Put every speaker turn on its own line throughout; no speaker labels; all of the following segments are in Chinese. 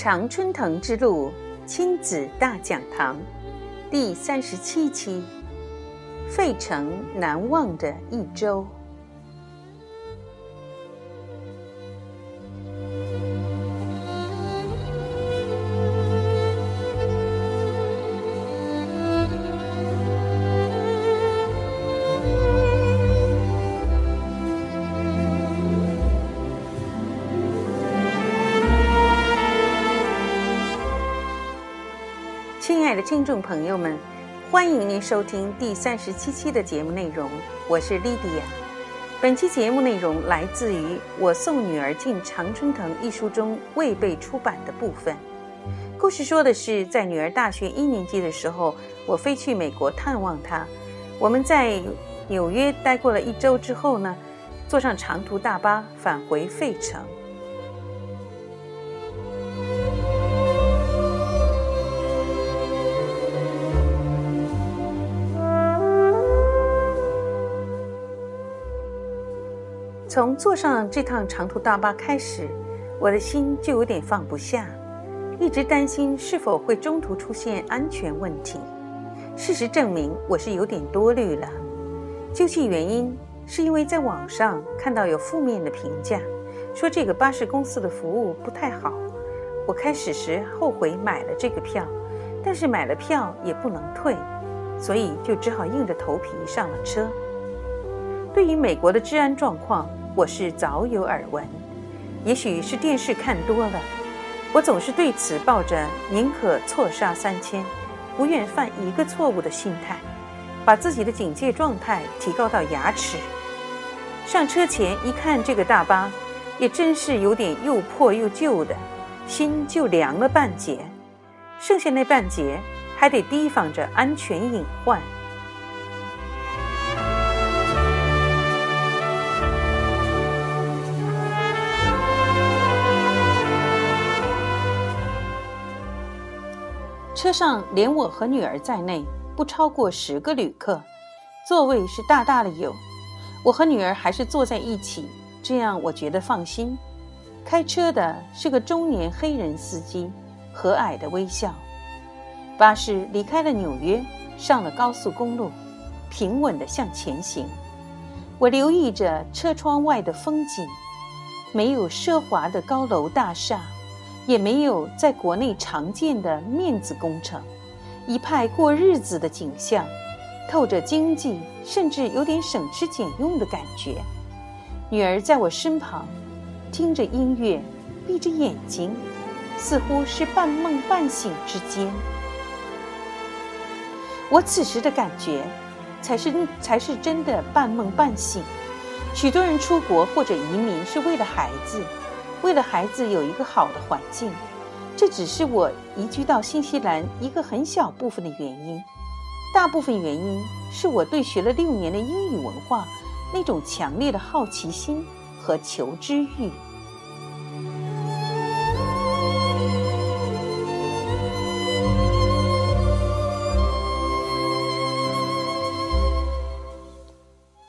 常春藤之路亲子大讲堂第三十七期：费城难忘的一周。亲爱的听众朋友们，欢迎您收听第三十七期的节目内容，我是莉迪亚。本期节目内容来自于《我送女儿进常春藤》一书中未被出版的部分。故事说的是，在女儿大学一年级的时候，我飞去美国探望她。我们在纽约待过了一周之后呢，坐上长途大巴返回费城。从坐上这趟长途大巴开始，我的心就有点放不下，一直担心是否会中途出现安全问题。事实证明，我是有点多虑了。究其原因，是因为在网上看到有负面的评价，说这个巴士公司的服务不太好。我开始时后悔买了这个票，但是买了票也不能退，所以就只好硬着头皮上了车。对于美国的治安状况，我是早有耳闻，也许是电视看多了，我总是对此抱着宁可错杀三千，不愿犯一个错误的心态，把自己的警戒状态提高到牙齿。上车前一看这个大巴，也真是有点又破又旧的，心就凉了半截，剩下那半截还得提防着安全隐患。车上连我和女儿在内，不超过十个旅客，座位是大大的有。我和女儿还是坐在一起，这样我觉得放心。开车的是个中年黑人司机，和蔼的微笑。巴士离开了纽约，上了高速公路，平稳地向前行。我留意着车窗外的风景，没有奢华的高楼大厦。也没有在国内常见的面子工程，一派过日子的景象，透着经济，甚至有点省吃俭用的感觉。女儿在我身旁，听着音乐，闭着眼睛，似乎是半梦半醒之间。我此时的感觉，才是才是真的半梦半醒。许多人出国或者移民是为了孩子。为了孩子有一个好的环境，这只是我移居到新西兰一个很小部分的原因。大部分原因是我对学了六年的英语文化那种强烈的好奇心和求知欲。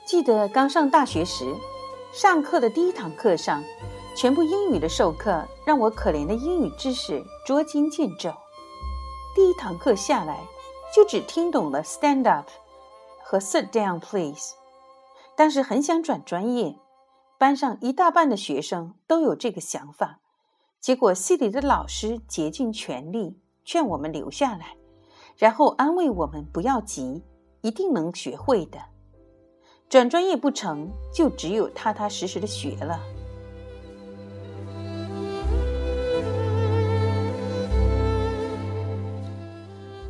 记得刚上大学时，上课的第一堂课上。全部英语的授课让我可怜的英语知识捉襟见肘。第一堂课下来，就只听懂了 “stand up” 和 “sit down, please”。当时很想转专业，班上一大半的学生都有这个想法。结果系里的老师竭尽全力劝我们留下来，然后安慰我们不要急，一定能学会的。转专业不成就只有踏踏实实的学了。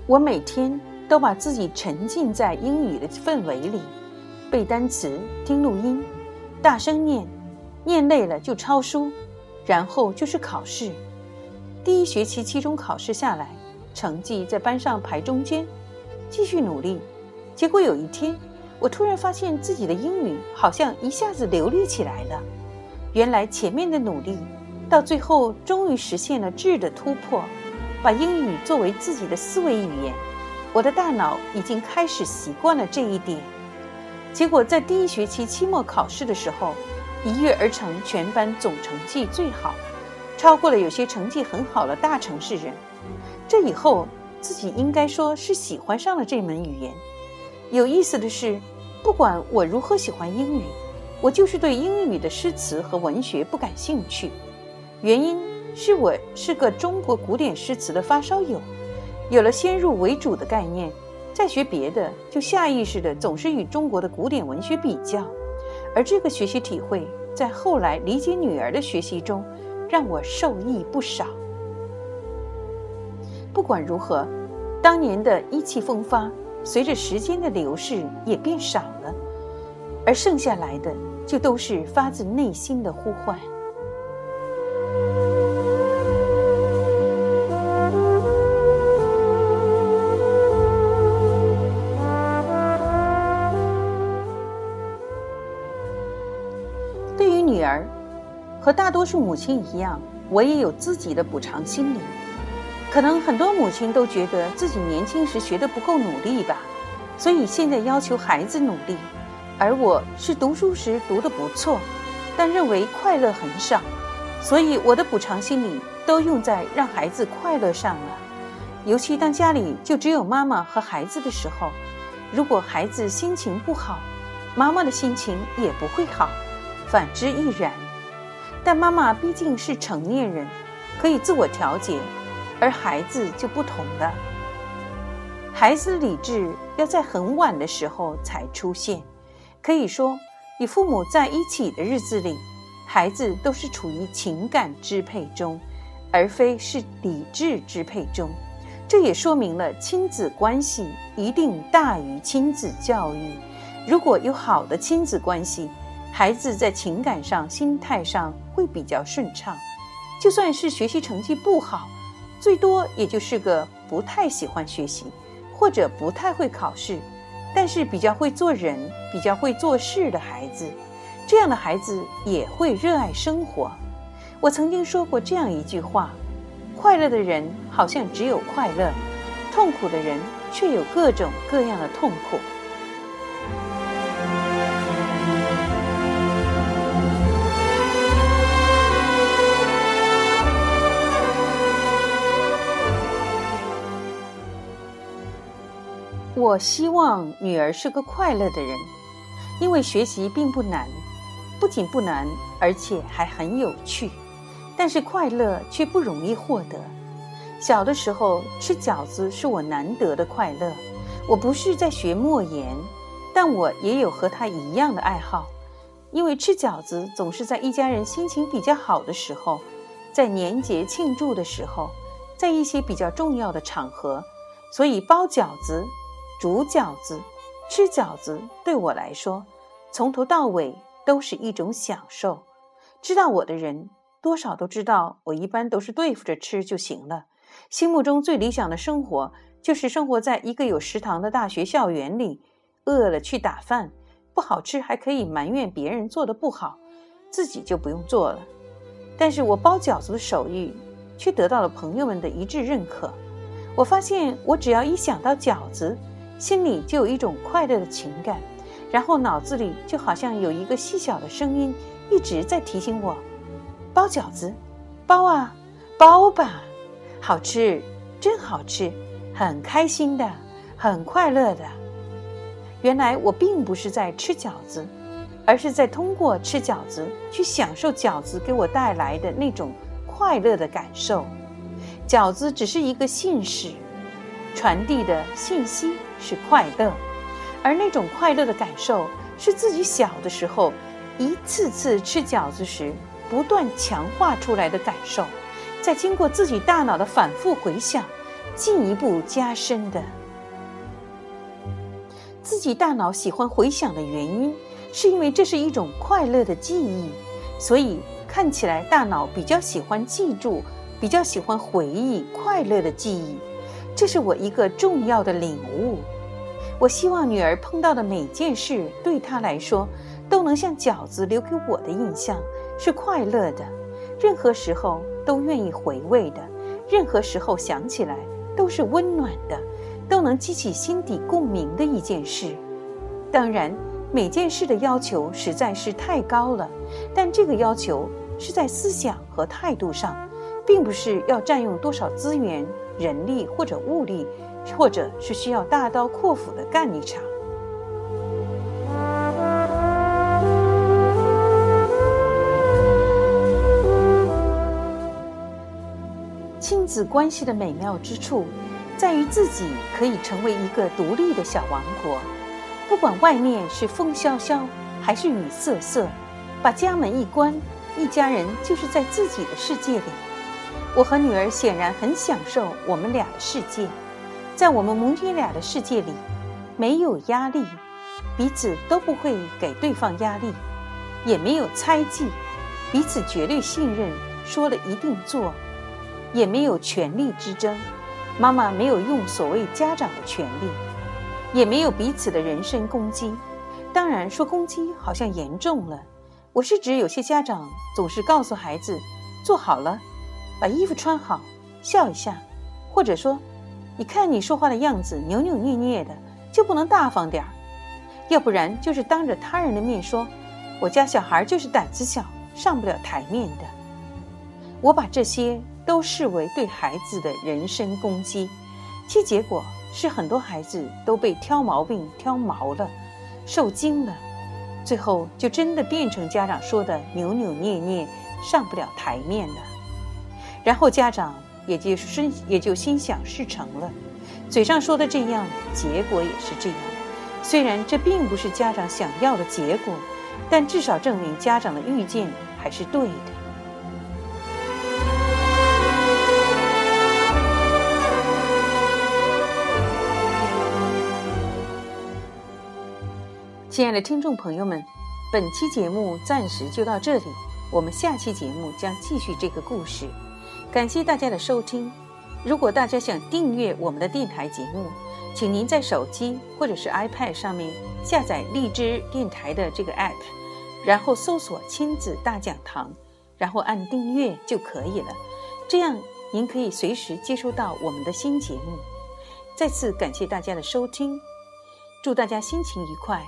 我每天都把自己沉浸在英语的氛围里，背单词、听录音、大声念，念累了就抄书，然后就是考试。第一学期期中考试下来，成绩在班上排中间，继续努力。结果有一天，我突然发现自己的英语好像一下子流利起来了。原来前面的努力，到最后终于实现了质的突破。把英语作为自己的思维语言，我的大脑已经开始习惯了这一点。结果在第一学期期末考试的时候，一跃而成全班总成绩最好，超过了有些成绩很好的大城市人。这以后自己应该说是喜欢上了这门语言。有意思的是，不管我如何喜欢英语，我就是对英语的诗词和文学不感兴趣。原因是我是个中国古典诗词的发烧友，有了先入为主的概念，再学别的就下意识的总是与中国的古典文学比较，而这个学习体会在后来理解女儿的学习中，让我受益不少。不管如何，当年的意气风发，随着时间的流逝也变少了，而剩下来的就都是发自内心的呼唤。和大多数母亲一样，我也有自己的补偿心理。可能很多母亲都觉得自己年轻时学的不够努力吧，所以现在要求孩子努力。而我是读书时读的不错，但认为快乐很少，所以我的补偿心理都用在让孩子快乐上了。尤其当家里就只有妈妈和孩子的时候，如果孩子心情不好，妈妈的心情也不会好，反之亦然。但妈妈毕竟是成年人，可以自我调节。而孩子就不同了，孩子的理智要在很晚的时候才出现。可以说，与父母在一起的日子里，孩子都是处于情感支配中，而非是理智支配中。这也说明了亲子关系一定大于亲子教育。如果有好的亲子关系，孩子在情感上、心态上会比较顺畅。就算是学习成绩不好，最多也就是个不太喜欢学习，或者不太会考试，但是比较会做人、比较会做事的孩子。这样的孩子也会热爱生活。我曾经说过这样一句话：快乐的人好像只有快乐，痛苦的人却有各种各样的痛苦。我希望女儿是个快乐的人，因为学习并不难，不仅不难，而且还很有趣。但是快乐却不容易获得。小的时候吃饺子是我难得的快乐。我不是在学莫言，但我也有和他一样的爱好。因为吃饺子总是在一家人心情比较好的时候，在年节庆祝的时候，在一些比较重要的场合，所以包饺子。煮饺子、吃饺子对我来说，从头到尾都是一种享受。知道我的人，多少都知道，我一般都是对付着吃就行了。心目中最理想的生活，就是生活在一个有食堂的大学校园里，饿了去打饭，不好吃还可以埋怨别人做的不好，自己就不用做了。但是我包饺子的手艺，却得到了朋友们的一致认可。我发现，我只要一想到饺子，心里就有一种快乐的情感，然后脑子里就好像有一个细小的声音一直在提醒我：包饺子，包啊，包吧，好吃，真好吃，很开心的，很快乐的。原来我并不是在吃饺子，而是在通过吃饺子去享受饺子给我带来的那种快乐的感受。饺子只是一个信使，传递的信息。是快乐，而那种快乐的感受，是自己小的时候一次次吃饺子时不断强化出来的感受，在经过自己大脑的反复回想，进一步加深的。自己大脑喜欢回想的原因，是因为这是一种快乐的记忆，所以看起来大脑比较喜欢记住，比较喜欢回忆快乐的记忆。这是我一个重要的领悟。我希望女儿碰到的每件事，对她来说，都能像饺子留给我的印象是快乐的，任何时候都愿意回味的，任何时候想起来都是温暖的，都能激起心底共鸣的一件事。当然，每件事的要求实在是太高了，但这个要求是在思想和态度上，并不是要占用多少资源、人力或者物力，或者是需要大刀阔斧的干一场。亲子关系的美妙之处，在于自己可以成为一个独立的小王国，不管外面是风萧萧还是雨瑟瑟，把家门一关，一家人就是在自己的世界里。我和女儿显然很享受我们俩的世界，在我们母女俩的世界里，没有压力，彼此都不会给对方压力，也没有猜忌，彼此绝对信任，说了一定做。也没有权力之争，妈妈没有用所谓家长的权利，也没有彼此的人身攻击。当然，说攻击好像严重了。我是指有些家长总是告诉孩子：“做好了，把衣服穿好，笑一下。”或者说：“你看你说话的样子扭扭捏捏的，就不能大方点儿？要不然就是当着他人的面说：‘我家小孩就是胆子小，上不了台面的。’我把这些。”都视为对孩子的人身攻击，其结果是很多孩子都被挑毛病挑毛了，受惊了，最后就真的变成家长说的扭扭捏捏，上不了台面了。然后家长也就心也就心想事成了，嘴上说的这样，结果也是这样。虽然这并不是家长想要的结果，但至少证明家长的预见还是对的。亲爱的听众朋友们，本期节目暂时就到这里，我们下期节目将继续这个故事。感谢大家的收听。如果大家想订阅我们的电台节目，请您在手机或者是 iPad 上面下载荔枝电台的这个 app，然后搜索“亲子大讲堂”，然后按订阅就可以了。这样您可以随时接收到我们的新节目。再次感谢大家的收听，祝大家心情愉快。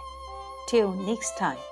Till next time.